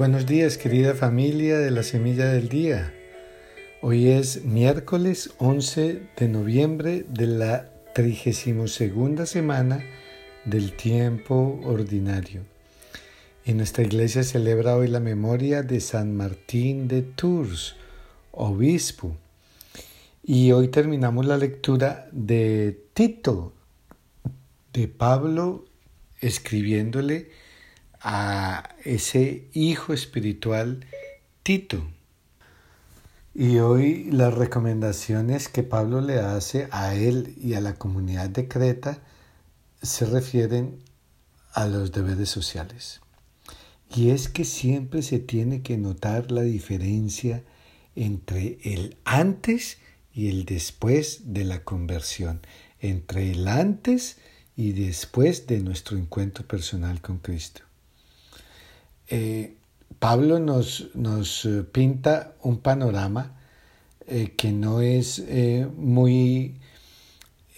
Buenos días querida familia de la Semilla del Día. Hoy es miércoles 11 de noviembre de la 32 semana del tiempo ordinario. En nuestra iglesia celebra hoy la memoria de San Martín de Tours, obispo. Y hoy terminamos la lectura de Tito, de Pablo escribiéndole a ese hijo espiritual Tito. Y hoy las recomendaciones que Pablo le hace a él y a la comunidad de Creta se refieren a los deberes sociales. Y es que siempre se tiene que notar la diferencia entre el antes y el después de la conversión, entre el antes y después de nuestro encuentro personal con Cristo. Eh, Pablo nos, nos, eh, pinta un panorama eh, que no es muy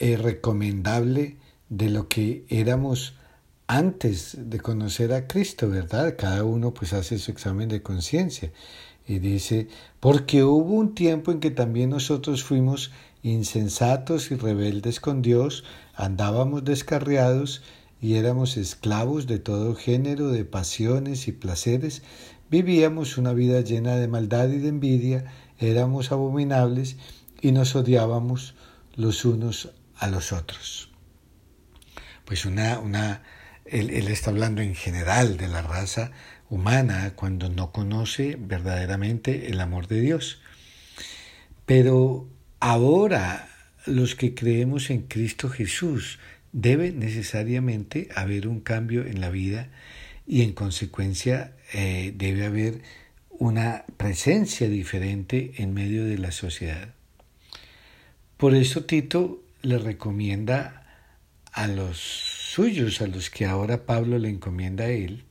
recomendable de lo que éramos antes de conocer a Cristo, ¿verdad? Cada uno pues hace su examen de conciencia y dice, porque hubo un tiempo en que también nosotros fuimos insensatos y rebeldes con Dios, andábamos descarriados y éramos esclavos de todo género de pasiones y placeres, vivíamos una vida llena de maldad y de envidia, éramos abominables y nos odiábamos los unos a los otros. Pues una, una, él, él está hablando en general de la raza humana cuando no conoce verdaderamente el amor de Dios. Pero ahora los que creemos en Cristo Jesús, debe necesariamente haber un cambio en la vida y en consecuencia eh, debe haber una presencia diferente en medio de la sociedad. Por eso Tito le recomienda a los suyos, a los que ahora Pablo le encomienda a él,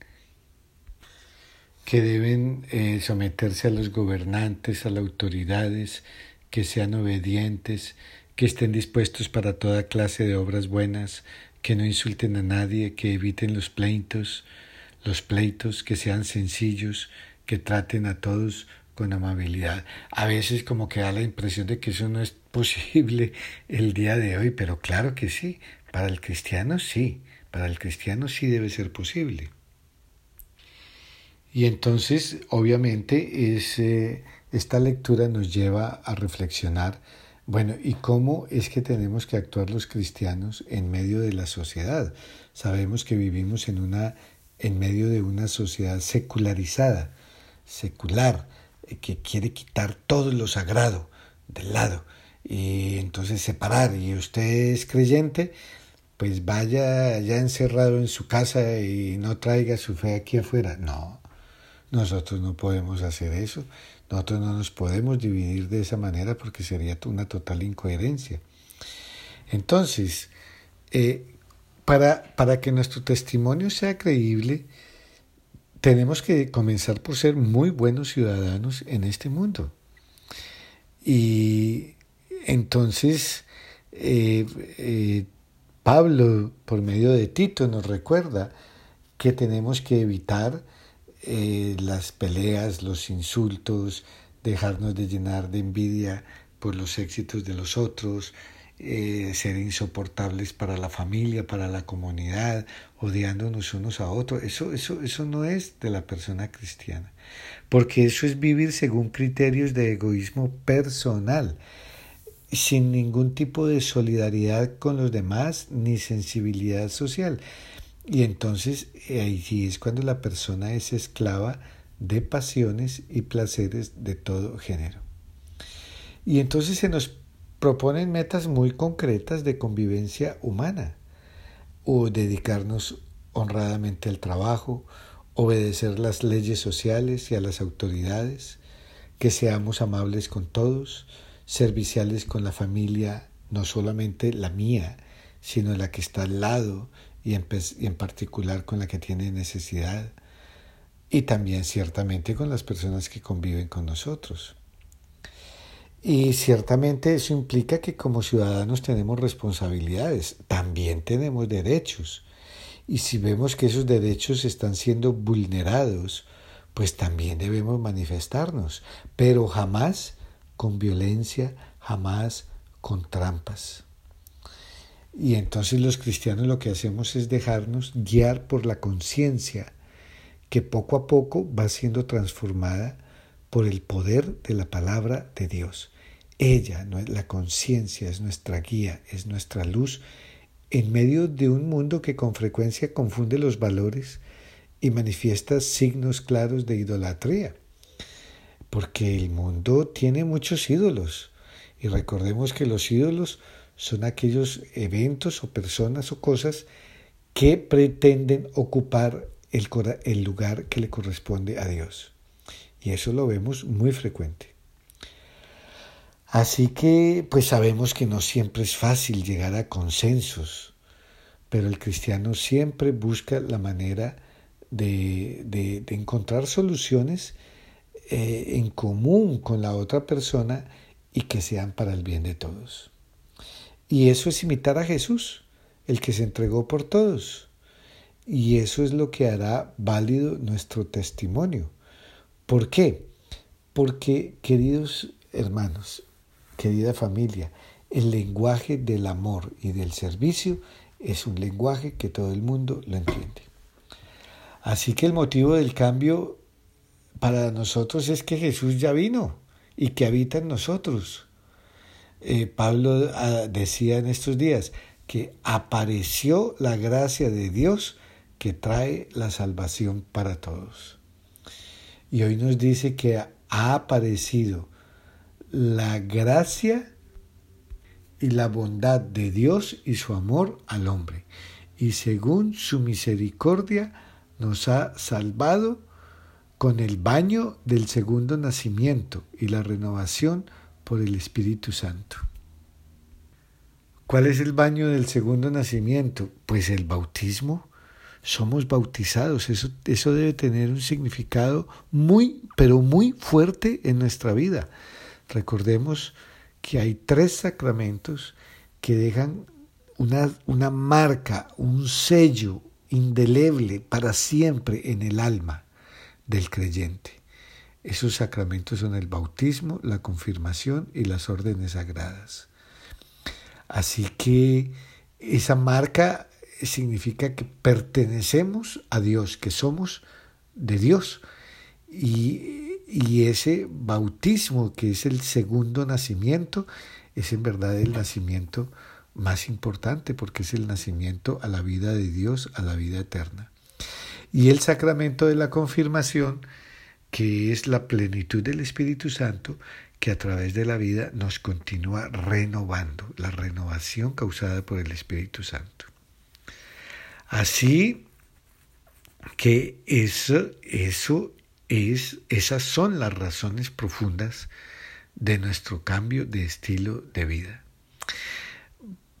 que deben eh, someterse a los gobernantes, a las autoridades, que sean obedientes, que estén dispuestos para toda clase de obras buenas, que no insulten a nadie, que eviten los pleitos, los pleitos, que sean sencillos, que traten a todos con amabilidad. A veces como que da la impresión de que eso no es posible el día de hoy, pero claro que sí, para el cristiano sí, para el cristiano sí debe ser posible. Y entonces, obviamente, es, esta lectura nos lleva a reflexionar bueno, ¿y cómo es que tenemos que actuar los cristianos en medio de la sociedad? Sabemos que vivimos en una en medio de una sociedad secularizada, secular, eh, que quiere quitar todo lo sagrado del lado y entonces separar. Y usted es creyente, pues vaya ya encerrado en su casa y no traiga su fe aquí afuera. No, nosotros no podemos hacer eso. Nosotros no nos podemos dividir de esa manera porque sería una total incoherencia. Entonces, eh, para, para que nuestro testimonio sea creíble, tenemos que comenzar por ser muy buenos ciudadanos en este mundo. Y entonces, eh, eh, Pablo, por medio de Tito, nos recuerda que tenemos que evitar eh, las peleas, los insultos, dejarnos de llenar de envidia por los éxitos de los otros, eh, ser insoportables para la familia, para la comunidad, odiándonos unos a otros. Eso, eso, eso no es de la persona cristiana, porque eso es vivir según criterios de egoísmo personal, sin ningún tipo de solidaridad con los demás ni sensibilidad social. Y entonces ahí es cuando la persona es esclava de pasiones y placeres de todo género. Y entonces se nos proponen metas muy concretas de convivencia humana, o dedicarnos honradamente al trabajo, obedecer las leyes sociales y a las autoridades, que seamos amables con todos, serviciales con la familia, no solamente la mía, sino la que está al lado y en, particular con la que tiene necesidad y también ciertamente con las personas que conviven con nosotros. Y ciertamente eso implica que como ciudadanos tenemos responsabilidades, también tenemos derechos. Y si vemos que esos derechos están siendo vulnerados pues también debemos manifestarnos, pero jamás con violencia, jamás con trampas. Y entonces los cristianos lo que hacemos es dejarnos guiar por la conciencia que poco a poco va siendo transformada por el poder de la palabra de Dios. Ella, la conciencia, es nuestra guía, es nuestra luz en medio de un mundo que con frecuencia confunde los valores y manifiesta signos claros de idolatría. Porque el mundo tiene muchos ídolos. Y recordemos que los ídolos son aquellos eventos o personas o cosas que pretenden ocupar el, lugar que le corresponde a Dios. Y eso lo vemos muy frecuente. Así que pues sabemos que no siempre es fácil llegar a consensos, pero el cristiano siempre busca la manera de, de, encontrar soluciones eh, en común con la otra persona y que sean para el bien de todos. Y eso es imitar a Jesús, el que se entregó por todos. Y eso es lo que hará válido nuestro testimonio. ¿Por qué? Porque, queridos hermanos, querida familia, el lenguaje del amor y del servicio es un lenguaje que todo el mundo lo entiende. Así que el motivo del cambio para nosotros es que Jesús ya vino y que habita en nosotros. Eh, Pablo ah, decía en estos días que apareció la gracia de Dios que trae la salvación para todos. Y hoy nos dice que ha aparecido la gracia y la bondad de Dios y su amor al hombre. Y según su misericordia nos ha salvado con el baño del segundo nacimiento y la renovación por el Espíritu Santo. ¿Cuál es el baño del segundo nacimiento? Pues el bautismo somos bautizados. Eso, eso debe tener un significado muy, pero muy fuerte en nuestra vida. Recordemos que hay tres sacramentos que dejan una, una marca, un sello indeleble para siempre en el alma del creyente. Esos sacramentos son el bautismo, la confirmación y las órdenes sagradas. Así que esa marca significa que pertenecemos a Dios, que somos de Dios. Y, ese bautismo, que es el segundo nacimiento, es en verdad el nacimiento más importante porque es el nacimiento a la vida de Dios, a la vida eterna. Y el sacramento de la confirmación, que es la plenitud del Espíritu Santo, que a través de la vida nos continúa renovando, la renovación causada por el Espíritu Santo. Así que eso, eso es, esas son las razones profundas de nuestro cambio de estilo de vida.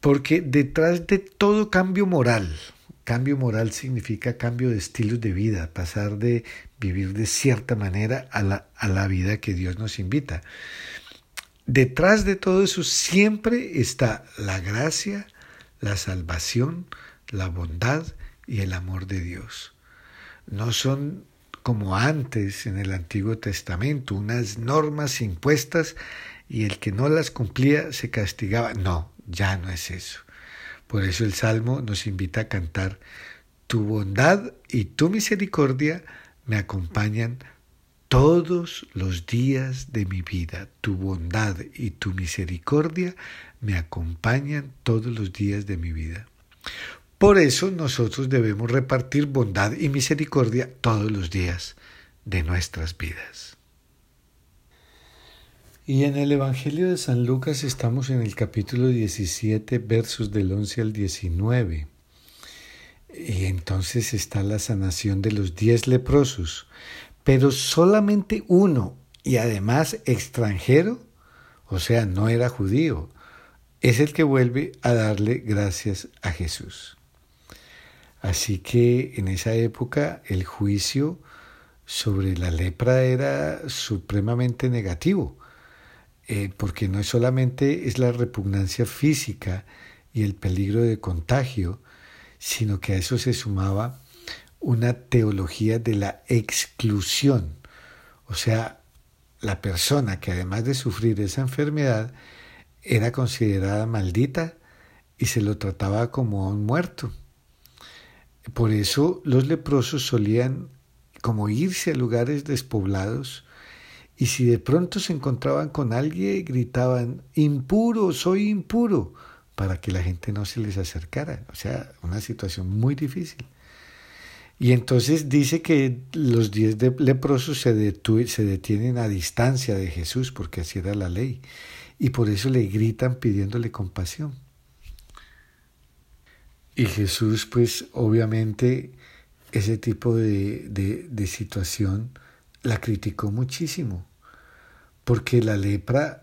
Porque detrás de todo cambio moral, cambio moral significa cambio de estilos de vida, pasar de vivir de cierta manera a la, a la vida que Dios nos invita. Detrás de todo eso siempre está la gracia, la salvación, la bondad y el amor de Dios. No son como antes en el Antiguo Testamento, unas normas impuestas y el que no las cumplía se castigaba. No, ya no es eso. Por eso el Salmo nos invita a cantar, Tu bondad y tu misericordia me acompañan todos los días de mi vida. Tu bondad y tu misericordia me acompañan todos los días de mi vida. Por eso nosotros debemos repartir bondad y misericordia todos los días de nuestras vidas. Y en el Evangelio de San Lucas estamos en el capítulo 17, versos del 11 al 19. Y entonces está la sanación de los diez leprosos, pero solamente uno, y además extranjero, o sea, no era judío, es el que vuelve a darle gracias a Jesús. Así que en esa época el juicio sobre la lepra era supremamente negativo, eh, porque no solamente es la repugnancia física y el peligro de contagio, sino que a eso se sumaba una teología de la exclusión. O sea, la persona que además de sufrir esa enfermedad era considerada maldita y se lo trataba como a un muerto. Por eso los leprosos solían como irse a lugares despoblados y si de pronto se encontraban con alguien gritaban impuro, soy impuro, para que la gente no se les acercara. O sea, una situación muy difícil. Y entonces dice que los diez leprosos se, detienen a distancia de Jesús, porque así era la ley, y por eso le gritan pidiéndole compasión. Y Jesús, pues obviamente, ese tipo de, de situación la criticó muchísimo, porque la lepra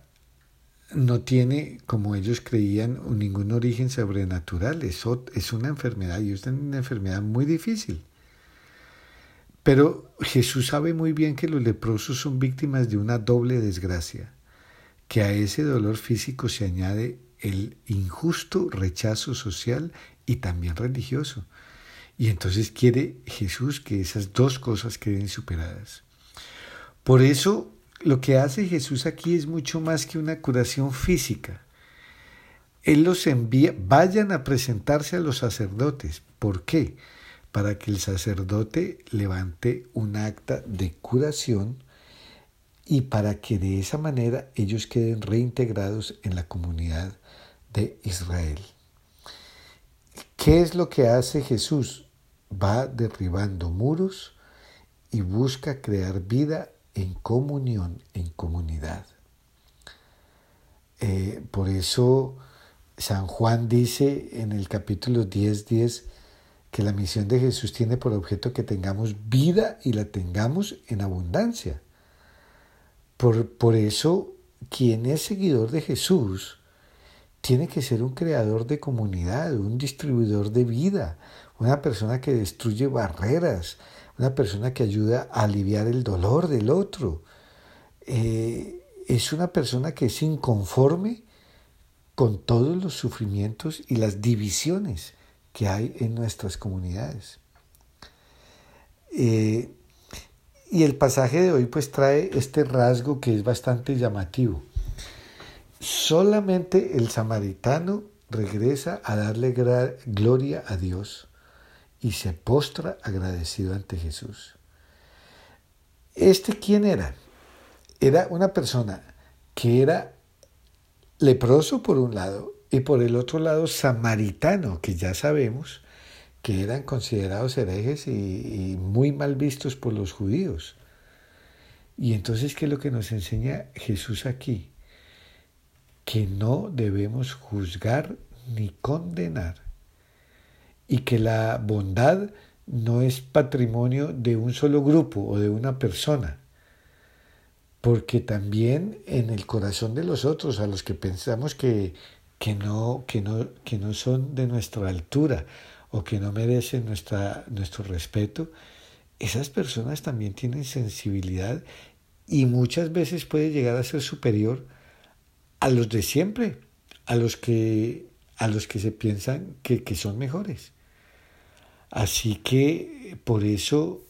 no tiene, como ellos creían, ningún origen sobrenatural, es, es una enfermedad y es una enfermedad muy difícil. Pero Jesús sabe muy bien que los leprosos son víctimas de una doble desgracia, que a ese dolor físico se añade el injusto rechazo social y también religioso. Y entonces quiere Jesús que esas dos cosas queden superadas. Por eso lo que hace Jesús aquí es mucho más que una curación física. Él los envía, vayan a presentarse a los sacerdotes. ¿Por qué? para que el sacerdote levante un acta de curación y para que de esa manera ellos queden reintegrados en la comunidad de Israel. ¿Qué es lo que hace Jesús? Va derribando muros y busca crear vida en comunión, en comunidad. Eh, por eso San Juan dice en el capítulo 10, 10, que la misión de Jesús tiene por objeto que tengamos vida y la tengamos en abundancia. Por, por eso, quien es seguidor de Jesús tiene que ser un creador de comunidad, un distribuidor de vida, una persona que destruye barreras, una persona que ayuda a aliviar el dolor del otro. Eh, es una persona que es inconforme con todos los sufrimientos y las divisiones que hay en nuestras comunidades. Eh, y el pasaje de hoy pues trae este rasgo que es bastante llamativo. Solamente el samaritano regresa a darle gloria a Dios y se postra agradecido ante Jesús. ¿Este quién era? Era una persona que era leproso por un lado y por el otro lado samaritano, que ya sabemos que eran considerados herejes y, muy mal vistos por los judíos. Y entonces, ¿qué es lo que nos enseña Jesús aquí? Que no debemos juzgar ni condenar y que la bondad no es patrimonio de un solo grupo o de una persona, porque también en el corazón de los otros, a los que pensamos que que no, que no, que no son de nuestra altura o que no merecen nuestra, nuestro respeto, esas personas también tienen sensibilidad y muchas veces puede llegar a ser superior a los de siempre, a los que, a los que se piensan que, que son mejores. Así que por eso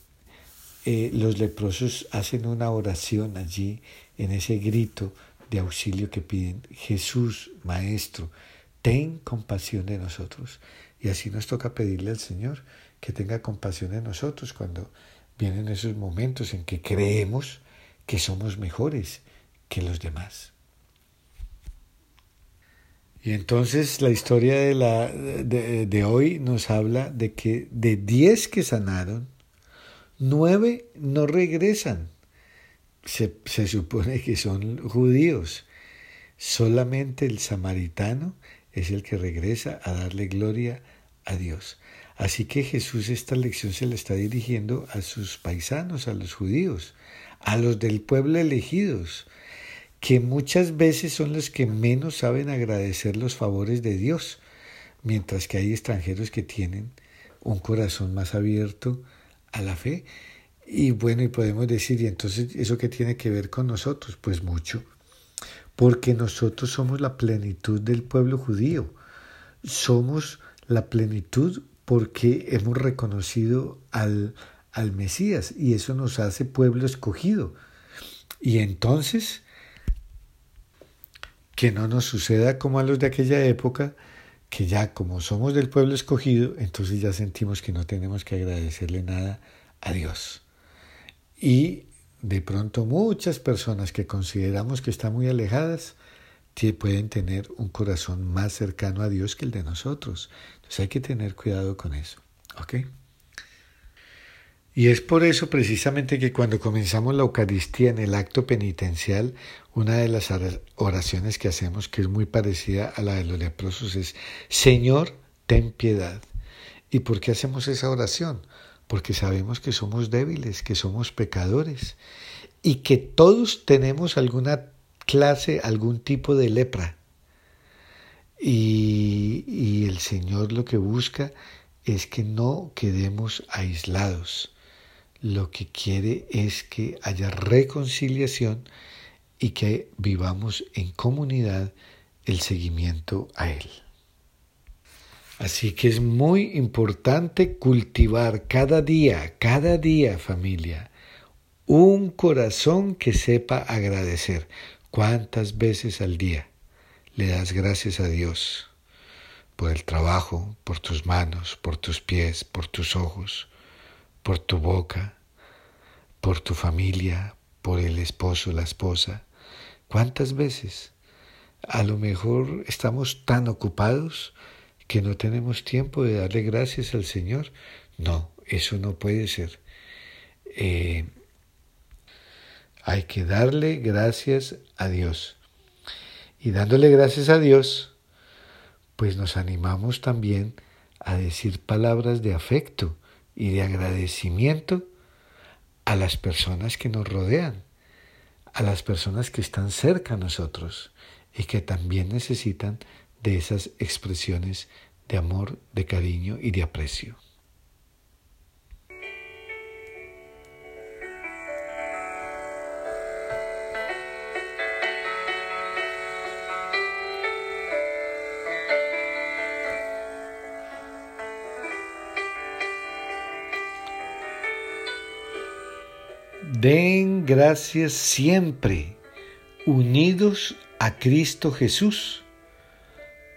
eh, los leprosos hacen una oración allí en ese grito de auxilio que piden. Jesús, Maestro, ten compasión de nosotros. Y así nos toca pedirle al Señor que tenga compasión de nosotros cuando vienen esos momentos en que creemos que somos mejores que los demás. Y entonces la historia de, la, de, de hoy nos habla de que de diez que sanaron, nueve no regresan se, supone que son judíos. Solamente el samaritano es el que regresa a darle gloria a Dios. Así que Jesús esta lección se la está dirigiendo a sus paisanos, a los judíos, a los del pueblo elegidos, que muchas veces son los que menos saben agradecer los favores de Dios, mientras que hay extranjeros que tienen un corazón más abierto a la fe y bueno, y podemos decir, ¿y entonces eso qué tiene que ver con nosotros? Pues mucho, porque nosotros somos la plenitud del pueblo judío, somos la plenitud porque hemos reconocido al, al Mesías y eso nos hace pueblo escogido. Y entonces, que no nos suceda como a los de aquella época, que ya como somos del pueblo escogido, entonces ya sentimos que no tenemos que agradecerle nada a Dios. Y de pronto muchas personas que consideramos que están muy alejadas pueden tener un corazón más cercano a Dios que el de nosotros. Entonces hay que tener cuidado con eso. ¿Ok? Y es por eso precisamente que cuando comenzamos la Eucaristía en el acto penitencial, una de las oraciones que hacemos, que es muy parecida a la de los leprosos, es Señor, ten piedad. ¿Y por qué hacemos esa oración? porque sabemos que somos débiles, que somos pecadores y que todos tenemos alguna clase, algún tipo de lepra. Y, el Señor lo que busca es que no quedemos aislados. Lo que quiere es que haya reconciliación y que vivamos en comunidad el seguimiento a Él. Así que es muy importante cultivar cada día, cada día familia, un corazón que sepa agradecer. ¿Cuántas veces al día le das gracias a Dios por el trabajo, por tus manos, por tus pies, por tus ojos, por tu boca, por tu familia, por el esposo, la esposa? ¿Cuántas veces? A lo mejor estamos tan ocupados que no tenemos tiempo de darle gracias al Señor. No, eso no puede ser. Eh, hay que darle gracias a Dios. Y dándole gracias a Dios, pues nos animamos también a decir palabras de afecto y de agradecimiento a las personas que nos rodean, a las personas que están cerca a nosotros y que también necesitan de esas expresiones de amor, de cariño y de aprecio. Den gracias siempre, unidos a Cristo Jesús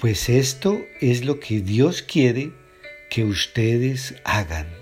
pues esto es lo que Dios quiere que ustedes hagan.